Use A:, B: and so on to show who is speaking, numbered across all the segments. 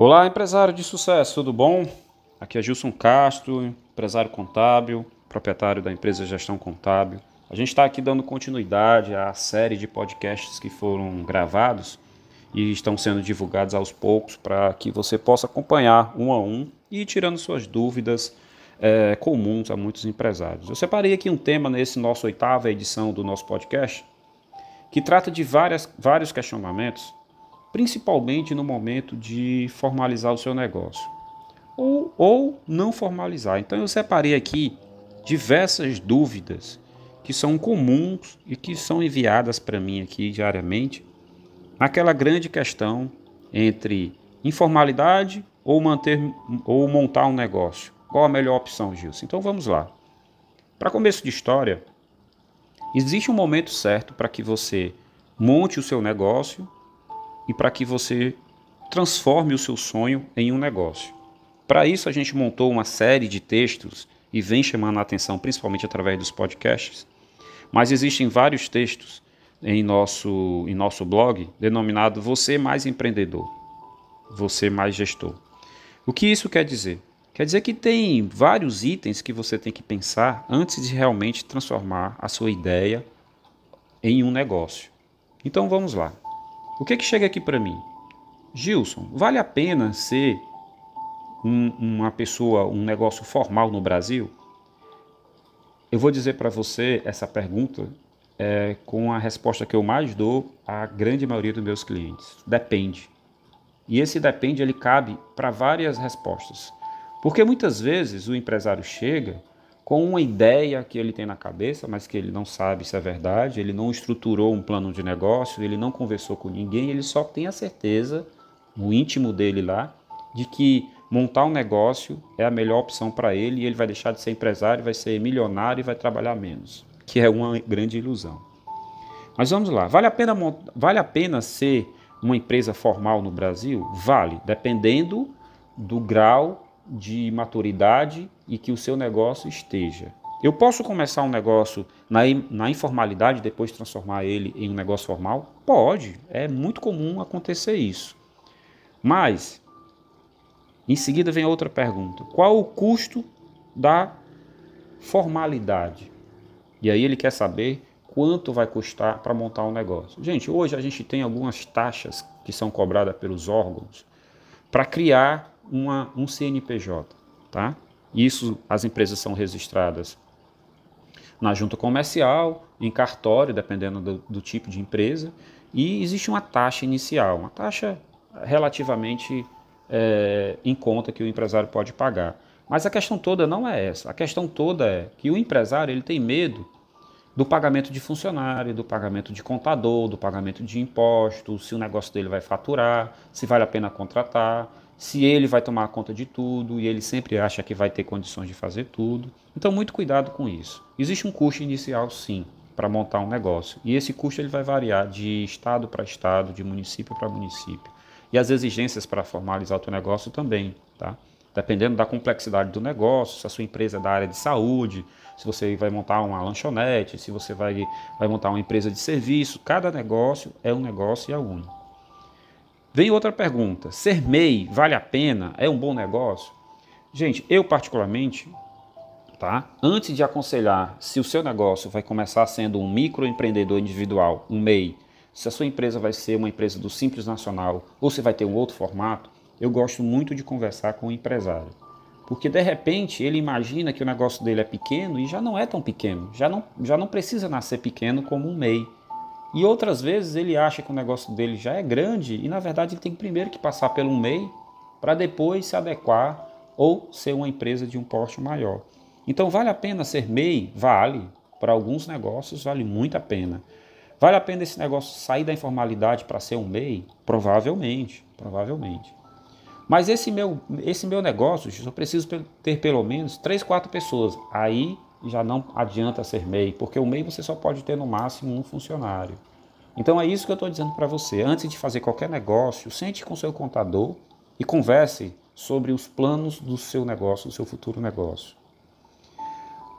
A: Olá, empresário de sucesso, tudo bom? Aqui é Gilson Castro, empresário contábil, proprietário da empresa Gestão Contábil. A gente está aqui dando continuidade à série de podcasts que foram gravados e estão sendo divulgados aos poucos para que você possa acompanhar um a um e ir tirando suas dúvidas é, comuns a muitos empresários. Eu separei aqui um tema nesse nosso oitava edição do nosso podcast que trata de várias, vários questionamentos principalmente no momento de formalizar o seu negócio ou, ou não formalizar. Então eu separei aqui diversas dúvidas que são comuns e que são enviadas para mim aqui diariamente naquela grande questão entre informalidade ou manter ou montar um negócio. Qual a melhor opção, Gilson? Então vamos lá. Para começo de história, existe um momento certo para que você monte o seu negócio e para que você transforme o seu sonho em um negócio. Para isso, a gente montou uma série de textos e vem chamando a atenção, principalmente através dos podcasts. Mas existem vários textos em nosso, em nosso blog denominado Você Mais Empreendedor, Você Mais Gestor. O que isso quer dizer? Quer dizer que tem vários itens que você tem que pensar antes de realmente transformar a sua ideia em um negócio. Então vamos lá. O que que chega aqui para mim? Gilson, vale a pena ser um, uma pessoa, um negócio formal no Brasil? Eu vou dizer para você essa pergunta é, com a resposta que eu mais dou à grande maioria dos meus clientes. Depende. E esse depende ele cabe para várias respostas. Porque muitas vezes o empresário chega com uma ideia que ele tem na cabeça, mas que ele não sabe se é verdade, ele não estruturou um plano de negócio, ele não conversou com ninguém, ele só tem a certeza, no íntimo dele lá, de que montar um negócio é a melhor opção para ele e ele vai deixar de ser empresário, vai ser milionário e vai trabalhar menos, que é uma grande ilusão. Mas vamos lá, vale a pena, vale a pena ser uma empresa formal no Brasil? Vale, dependendo do grau de maturidade e que o seu negócio esteja. Eu posso começar um negócio na, na informalidade e depois transformar ele em um negócio formal? Pode, é muito comum acontecer isso. Mas, em seguida vem outra pergunta: qual o custo da formalidade? E aí ele quer saber quanto vai custar para montar um negócio. Gente, hoje a gente tem algumas taxas que são cobradas pelos órgãos para criar uma, um CNPJ. Tá? Isso, as empresas são registradas na junta comercial, em cartório, dependendo do, do tipo de empresa, e existe uma taxa inicial, uma taxa relativamente é, em conta que o empresário pode pagar. Mas a questão toda não é essa. A questão toda é que o empresário ele tem medo do pagamento de funcionário, do pagamento de contador, do pagamento de impostos, se o negócio dele vai faturar, se vale a pena contratar se ele vai tomar conta de tudo e ele sempre acha que vai ter condições de fazer tudo. Então, muito cuidado com isso. Existe um custo inicial, sim, para montar um negócio. E esse custo ele vai variar de estado para estado, de município para município. E as exigências para formalizar o seu negócio também, tá? Dependendo da complexidade do negócio, se a sua empresa é da área de saúde, se você vai montar uma lanchonete, se você vai, vai montar uma empresa de serviço, cada negócio é um negócio e é único. Vem outra pergunta: ser MEI vale a pena? É um bom negócio? Gente, eu particularmente, tá? Antes de aconselhar se o seu negócio vai começar sendo um microempreendedor individual, um MEI, se a sua empresa vai ser uma empresa do Simples Nacional ou se vai ter um outro formato, eu gosto muito de conversar com o empresário. Porque de repente ele imagina que o negócio dele é pequeno e já não é tão pequeno, já não, já não precisa nascer pequeno como um MEI. E outras vezes ele acha que o negócio dele já é grande e na verdade ele tem primeiro que passar pelo MEI para depois se adequar ou ser uma empresa de um porte maior. Então vale a pena ser MEI? Vale. Para alguns negócios vale muito a pena. Vale a pena esse negócio sair da informalidade para ser um MEI? Provavelmente, provavelmente. Mas esse meu, esse meu negócio, eu preciso ter pelo menos 3, 4 pessoas. Aí já não adianta ser MEI, porque o MEI você só pode ter no máximo um funcionário. Então é isso que eu estou dizendo para você. Antes de fazer qualquer negócio, sente com seu contador e converse sobre os planos do seu negócio, do seu futuro negócio.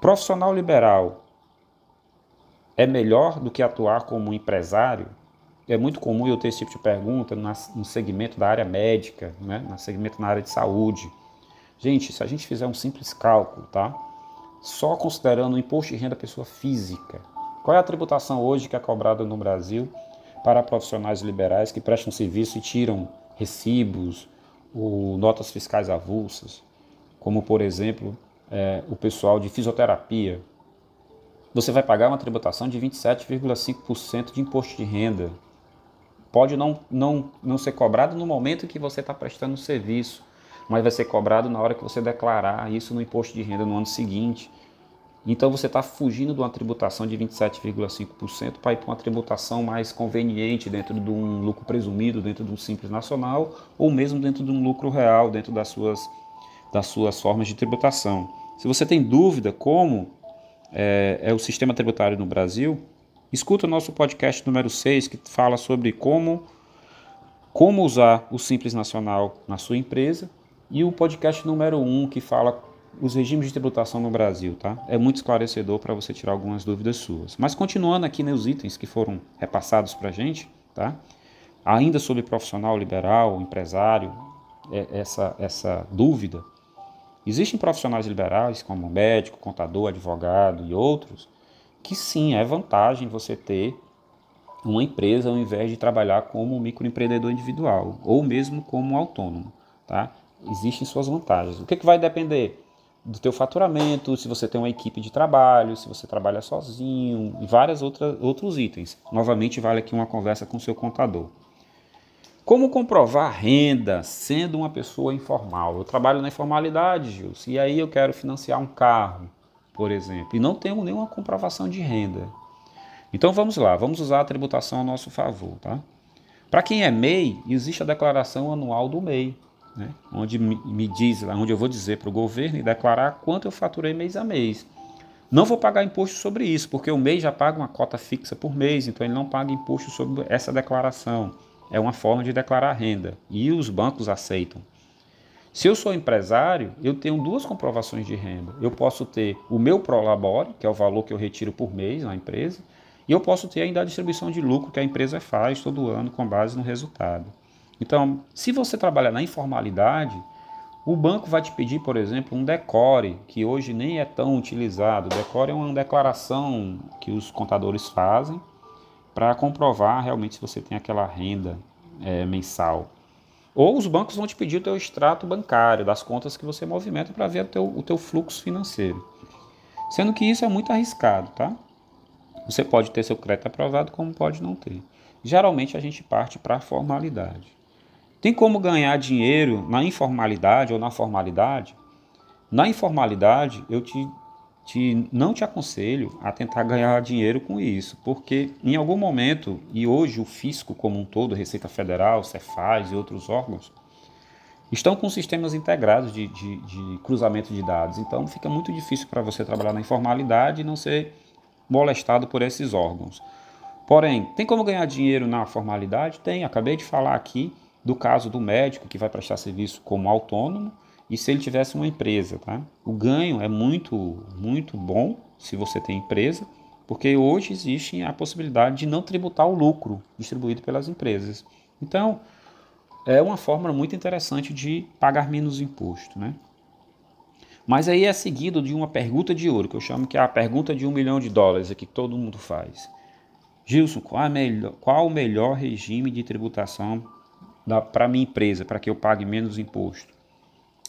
A: Profissional liberal é melhor do que atuar como empresário? é muito comum eu ter esse tipo de pergunta no segmento da área médica, né? no segmento na área de saúde. Gente, se a gente fizer um simples cálculo, tá? Só considerando o imposto de renda da pessoa física, qual é a tributação hoje que é cobrada no Brasil para profissionais liberais que prestam serviço e tiram recibos ou notas fiscais avulsas, como por exemplo é, o pessoal de fisioterapia? Você vai pagar uma tributação de 27,5% de imposto de renda. Pode não, não, não ser cobrado no momento que você está prestando serviço, mas vai ser cobrado na hora que você declarar isso no imposto de renda no ano seguinte. Então você está fugindo de uma tributação de 27,5% para ir para uma tributação mais conveniente dentro de um lucro presumido, dentro de um simples nacional, ou mesmo dentro de um lucro real, dentro das suas, das suas formas de tributação. Se você tem dúvida como é, é o sistema tributário no Brasil, Escuta o nosso podcast número 6, que fala sobre como, como usar o Simples Nacional na sua empresa, e o podcast número 1, que fala os regimes de tributação no Brasil, tá? É muito esclarecedor para você tirar algumas dúvidas suas. Mas continuando aqui nos itens que foram repassados para a gente, tá? Ainda sobre profissional liberal, empresário, é, essa, essa dúvida. Existem profissionais liberais, como médico, contador, advogado e outros, que sim, é vantagem você ter uma empresa ao invés de trabalhar como microempreendedor individual ou mesmo como autônomo, tá? Existem suas vantagens. O que, que vai depender? Do teu faturamento, se você tem uma equipe de trabalho, se você trabalha sozinho e vários outros itens. Novamente, vale aqui uma conversa com o seu contador. Como comprovar renda sendo uma pessoa informal? Eu trabalho na informalidade, Gilson, e aí eu quero financiar um carro por exemplo, e não temos nenhuma comprovação de renda. Então vamos lá, vamos usar a tributação a nosso favor. Tá? Para quem é MEI, existe a declaração anual do MEI, né? onde me diz, onde eu vou dizer para o governo e declarar quanto eu faturei mês a mês. Não vou pagar imposto sobre isso, porque o MEI já paga uma cota fixa por mês, então ele não paga imposto sobre essa declaração. É uma forma de declarar renda e os bancos aceitam. Se eu sou empresário, eu tenho duas comprovações de renda. Eu posso ter o meu Prolabore, que é o valor que eu retiro por mês na empresa, e eu posso ter ainda a distribuição de lucro que a empresa faz todo ano com base no resultado. Então, se você trabalha na informalidade, o banco vai te pedir, por exemplo, um decore, que hoje nem é tão utilizado. O decore é uma declaração que os contadores fazem para comprovar realmente se você tem aquela renda é, mensal. Ou os bancos vão te pedir o teu extrato bancário, das contas que você movimenta para ver o teu, o teu fluxo financeiro. Sendo que isso é muito arriscado, tá? Você pode ter seu crédito aprovado, como pode não ter. Geralmente a gente parte para a formalidade. Tem como ganhar dinheiro na informalidade ou na formalidade? Na informalidade, eu te te, não te aconselho a tentar ganhar dinheiro com isso, porque em algum momento, e hoje o fisco como um todo, Receita Federal, Cefaz e outros órgãos, estão com sistemas integrados de, de, de cruzamento de dados. Então fica muito difícil para você trabalhar na informalidade e não ser molestado por esses órgãos. Porém, tem como ganhar dinheiro na formalidade? Tem. Acabei de falar aqui do caso do médico que vai prestar serviço como autônomo e se ele tivesse uma empresa, tá? O ganho é muito, muito bom se você tem empresa, porque hoje existe a possibilidade de não tributar o lucro distribuído pelas empresas. Então, é uma forma muito interessante de pagar menos imposto, né? Mas aí é seguido de uma pergunta de ouro, que eu chamo que é a pergunta de um milhão de dólares, que todo mundo faz. Gilson, qual, melhor, qual o melhor regime de tributação para minha empresa, para que eu pague menos imposto?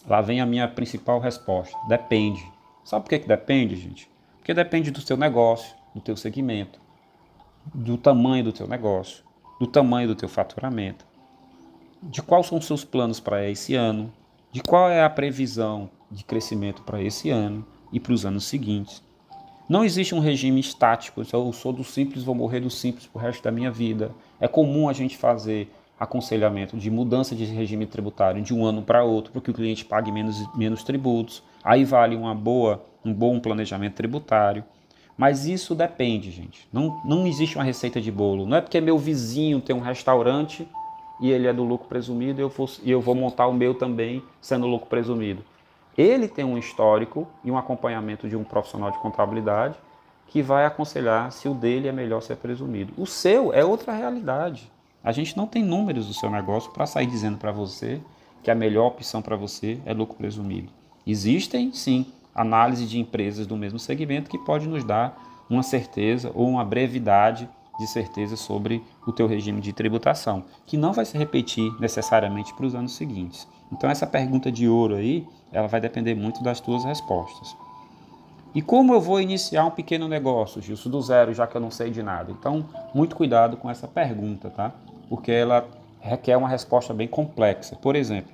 A: Lá vem a minha principal resposta. Depende. Sabe por que, que depende, gente? Porque depende do seu negócio, do teu segmento, do tamanho do teu negócio, do tamanho do teu faturamento, de quais são os seus planos para esse ano, de qual é a previsão de crescimento para esse ano e para os anos seguintes. Não existe um regime estático, eu sou do simples, vou morrer do simples para o resto da minha vida. É comum a gente fazer aconselhamento de mudança de regime tributário de um ano para outro, para que o cliente pague menos, menos tributos. Aí vale uma boa, um bom planejamento tributário. Mas isso depende, gente. Não, não existe uma receita de bolo. Não é porque meu vizinho tem um restaurante e ele é do lucro presumido e eu vou, e eu vou montar o meu também sendo lucro presumido. Ele tem um histórico e um acompanhamento de um profissional de contabilidade que vai aconselhar se o dele é melhor ser presumido. O seu é outra realidade. A gente não tem números do seu negócio para sair dizendo para você que a melhor opção para você é lucro presumido. Existem, sim, análise de empresas do mesmo segmento que pode nos dar uma certeza ou uma brevidade de certeza sobre o teu regime de tributação, que não vai se repetir necessariamente para os anos seguintes. Então essa pergunta de ouro aí, ela vai depender muito das tuas respostas. E como eu vou iniciar um pequeno negócio, Gilson, do zero, já que eu não sei de nada? Então, muito cuidado com essa pergunta, tá? Porque ela requer uma resposta bem complexa. Por exemplo,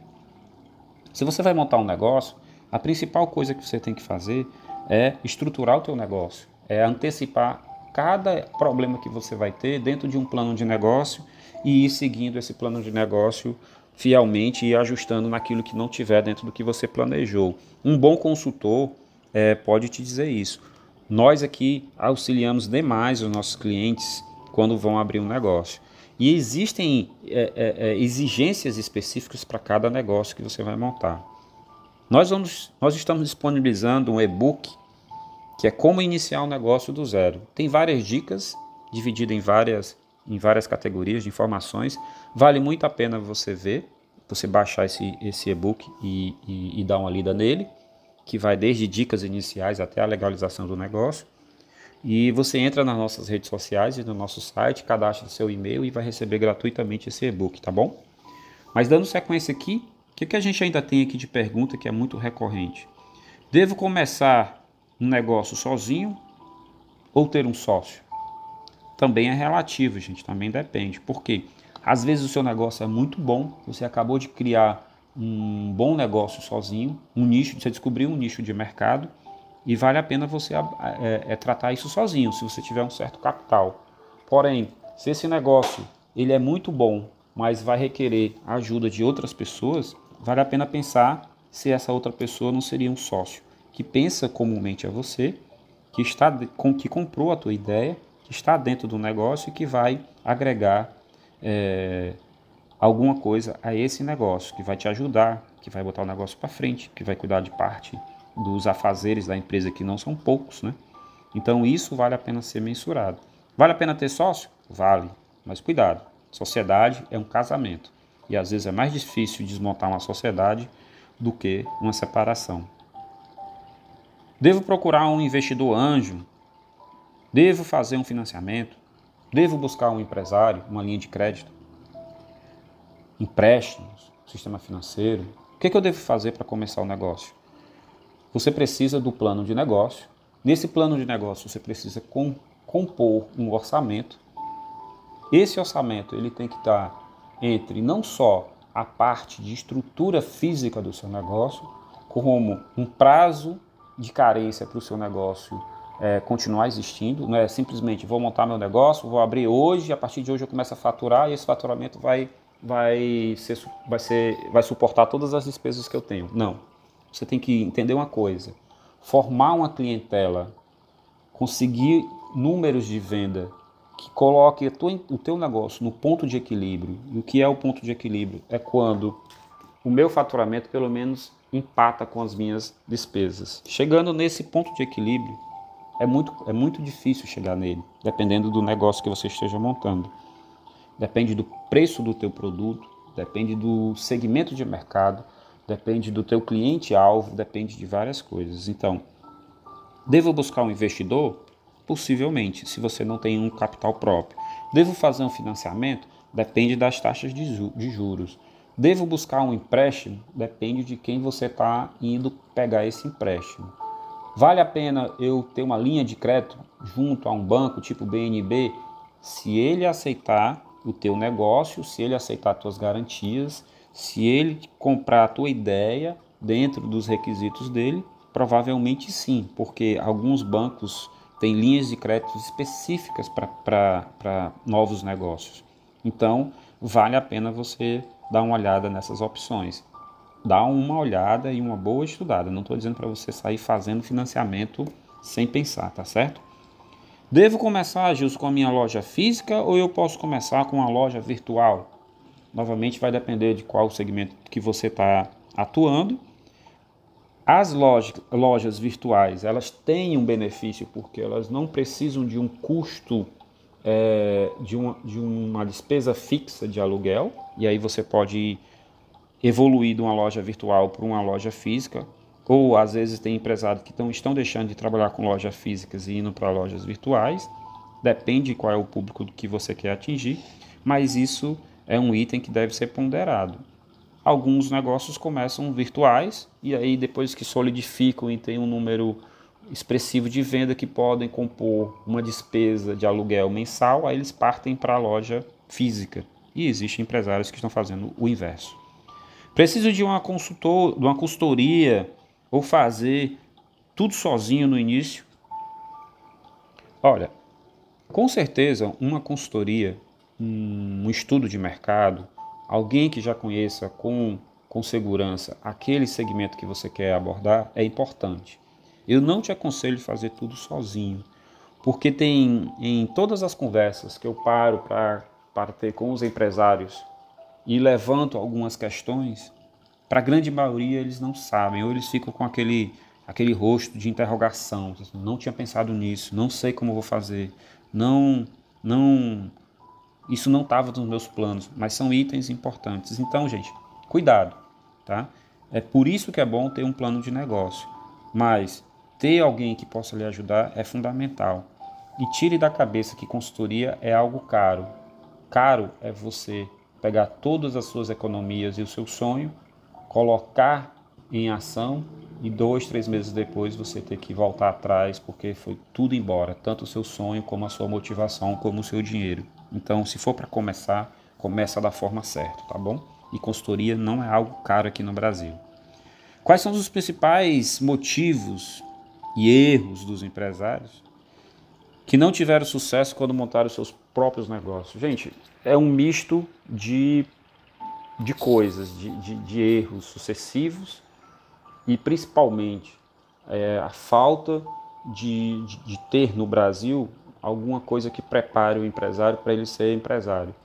A: se você vai montar um negócio, a principal coisa que você tem que fazer é estruturar o teu negócio, é antecipar cada problema que você vai ter dentro de um plano de negócio e ir seguindo esse plano de negócio fielmente e ajustando naquilo que não tiver dentro do que você planejou. Um bom consultor é, pode te dizer isso. Nós aqui auxiliamos demais os nossos clientes quando vão abrir um negócio. E existem é, é, é exigências específicas para cada negócio que você vai montar. Nós, vamos, nós estamos disponibilizando um e-book que é como iniciar um negócio do zero. Tem várias dicas, divididas em várias, em várias categorias de informações. Vale muito a pena você ver, você baixar esse, esse e-book e, e, e dar uma lida nele que vai desde dicas iniciais até a legalização do negócio. E você entra nas nossas redes sociais e no nosso site, cadastra seu e-mail e vai receber gratuitamente esse e-book, tá bom? Mas dando sequência aqui, o que, que a gente ainda tem aqui de pergunta que é muito recorrente? Devo começar um negócio sozinho ou ter um sócio? Também é relativo, gente, também depende. Por quê? Às vezes o seu negócio é muito bom, você acabou de criar um bom negócio sozinho, um nicho, você descobriu um nicho de mercado e vale a pena você é, é, tratar isso sozinho, se você tiver um certo capital. Porém, se esse negócio ele é muito bom, mas vai requerer a ajuda de outras pessoas, vale a pena pensar se essa outra pessoa não seria um sócio que pensa comumente a você, que está com que comprou a tua ideia, que está dentro do negócio e que vai agregar é, alguma coisa a esse negócio, que vai te ajudar, que vai botar o negócio para frente, que vai cuidar de parte dos afazeres da empresa, que não são poucos, né? Então isso vale a pena ser mensurado. Vale a pena ter sócio? Vale, mas cuidado. Sociedade é um casamento e às vezes é mais difícil desmontar uma sociedade do que uma separação. Devo procurar um investidor anjo? Devo fazer um financiamento? Devo buscar um empresário, uma linha de crédito? Empréstimos, sistema financeiro. O que, é que eu devo fazer para começar o negócio? Você precisa do plano de negócio. Nesse plano de negócio, você precisa com, compor um orçamento. Esse orçamento ele tem que estar entre não só a parte de estrutura física do seu negócio, como um prazo de carência para o seu negócio é, continuar existindo. Não é simplesmente vou montar meu negócio, vou abrir hoje, a partir de hoje eu começo a faturar e esse faturamento vai vai, ser, vai, ser, vai suportar todas as despesas que eu tenho. Não. Você tem que entender uma coisa: formar uma clientela, conseguir números de venda que coloque o teu negócio no ponto de equilíbrio. E o que é o ponto de equilíbrio? É quando o meu faturamento, pelo menos, empata com as minhas despesas. Chegando nesse ponto de equilíbrio, é muito, é muito difícil chegar nele, dependendo do negócio que você esteja montando depende do preço do teu produto, depende do segmento de mercado, depende do teu cliente-alvo, depende de várias coisas. Então, devo buscar um investidor? Possivelmente, se você não tem um capital próprio. Devo fazer um financiamento? Depende das taxas de juros. Devo buscar um empréstimo? Depende de quem você está indo pegar esse empréstimo. Vale a pena eu ter uma linha de crédito junto a um banco tipo BNB? Se ele aceitar o teu negócio, se ele aceitar tuas garantias, se ele comprar a tua ideia dentro dos requisitos dele, provavelmente sim, porque alguns bancos têm linhas de crédito específicas para novos negócios. Então, vale a pena você dar uma olhada nessas opções. Dá uma olhada e uma boa estudada. Não estou dizendo para você sair fazendo financiamento sem pensar, tá certo? Devo começar, Gilson, com a minha loja física ou eu posso começar com a loja virtual? Novamente vai depender de qual segmento que você está atuando. As lojas, lojas virtuais, elas têm um benefício porque elas não precisam de um custo, é, de, uma, de uma despesa fixa de aluguel, e aí você pode evoluir de uma loja virtual para uma loja física, ou às vezes tem empresários que tão, estão deixando de trabalhar com lojas físicas e indo para lojas virtuais, depende qual é o público que você quer atingir, mas isso é um item que deve ser ponderado alguns negócios começam virtuais e aí depois que solidificam e tem um número expressivo de venda que podem compor uma despesa de aluguel mensal, aí eles partem para a loja física. E existem empresários que estão fazendo o inverso. Preciso de uma consultor, de uma consultoria ou fazer tudo sozinho no início? Olha, com certeza uma consultoria, um estudo de mercado, alguém que já conheça com, com segurança aquele segmento que você quer abordar é importante. Eu não te aconselho fazer tudo sozinho, porque tem em todas as conversas que eu paro para ter com os empresários e levanto algumas questões, para a grande maioria eles não sabem, ou eles ficam com aquele, aquele rosto de interrogação, não tinha pensado nisso, não sei como vou fazer, não, não isso não estava nos meus planos, mas são itens importantes. Então, gente, cuidado, tá? É por isso que é bom ter um plano de negócio, mas ter alguém que possa lhe ajudar é fundamental. E tire da cabeça que consultoria é algo caro. Caro é você pegar todas as suas economias e o seu sonho, colocar em ação e dois, três meses depois você ter que voltar atrás porque foi tudo embora, tanto o seu sonho como a sua motivação, como o seu dinheiro. Então, se for para começar, começa da forma certa, tá bom? E consultoria não é algo caro aqui no Brasil. Quais são os principais motivos e erros dos empresários que não tiveram sucesso quando montaram seus próprios negócios? Gente, é um misto de, de coisas, de, de, de erros sucessivos e principalmente é, a falta de, de, de ter no Brasil alguma coisa que prepare o empresário para ele ser empresário.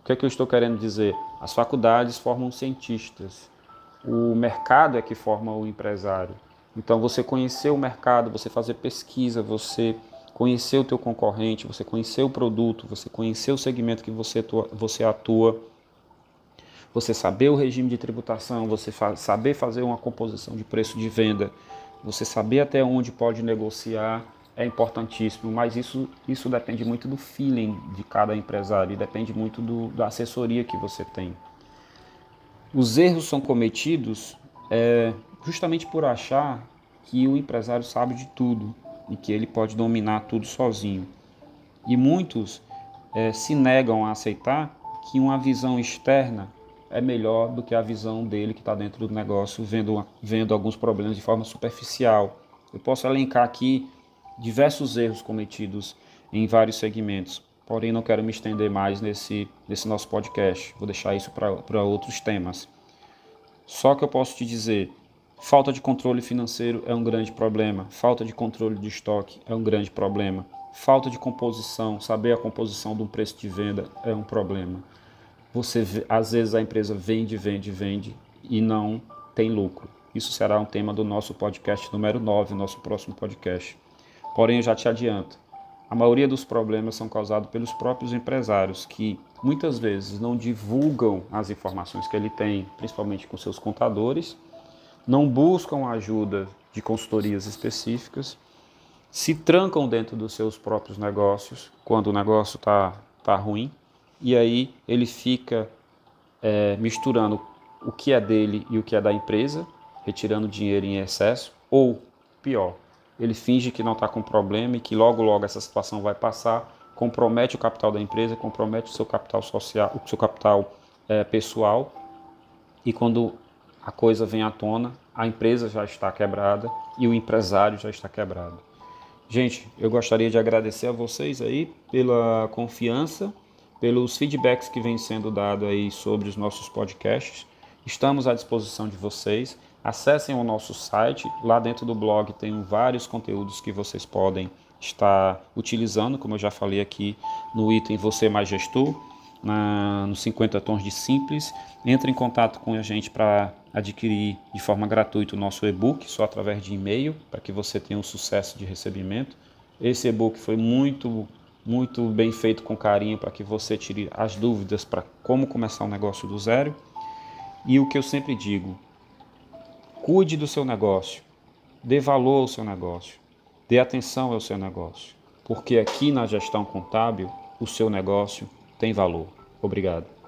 A: O que é que eu estou querendo dizer? As faculdades formam cientistas, o mercado é que forma o empresário. Então você conhecer o mercado, você fazer pesquisa, você conhecer o teu concorrente, você conhecer o produto, você conhecer o segmento que você atua, você atua, você saber o regime de tributação, você fa saber fazer uma composição de preço de venda, você saber até onde pode negociar, é importantíssimo, mas isso, isso depende muito do feeling de cada empresário e depende muito do, da assessoria que você tem. Os erros são cometidos é, justamente por achar que o empresário sabe de tudo e que ele pode dominar tudo sozinho. E muitos é, se negam a aceitar que uma visão externa é melhor do que a visão dele que está dentro do negócio, vendo, vendo alguns problemas de forma superficial. Eu posso elencar aqui diversos erros cometidos em vários segmentos. Porém, não quero me estender mais nesse, nesse nosso podcast. Vou deixar isso para outros temas. Só que eu posso te dizer: falta de controle financeiro é um grande problema, falta de controle de estoque é um grande problema, falta de composição, saber a composição um preço de venda é um problema. Você às vezes a empresa vende, vende, vende e não tem lucro. Isso será um tema do nosso podcast número 9, nosso próximo podcast. Porém, eu já te adianto, a maioria dos problemas são causados pelos próprios empresários que muitas vezes não divulgam as informações que ele tem, principalmente com seus contadores, não buscam ajuda de consultorias específicas, se trancam dentro dos seus próprios negócios quando o negócio está tá ruim e aí ele fica é, misturando o que é dele e o que é da empresa, retirando dinheiro em excesso ou pior, ele finge que não está com problema e que logo logo essa situação vai passar, compromete o capital da empresa, compromete o seu capital social, o seu capital é, pessoal e quando a coisa vem à tona, a empresa já está quebrada e o empresário já está quebrado. Gente, eu gostaria de agradecer a vocês aí pela confiança, pelos feedbacks que vêm sendo dados aí sobre os nossos podcasts. Estamos à disposição de vocês. Acessem o nosso site, lá dentro do blog tem vários conteúdos que vocês podem estar utilizando, como eu já falei aqui no item Você Mais Gestor. na, nos 50 tons de simples. Entre em contato com a gente para adquirir de forma gratuita o nosso e-book, só através de e-mail, para que você tenha um sucesso de recebimento. Esse e-book foi muito, muito bem feito com carinho para que você tire as dúvidas para como começar um negócio do zero. E o que eu sempre digo, cuide do seu negócio, dê valor ao seu negócio, dê atenção ao seu negócio, porque aqui na gestão contábil o seu negócio tem valor. Obrigado.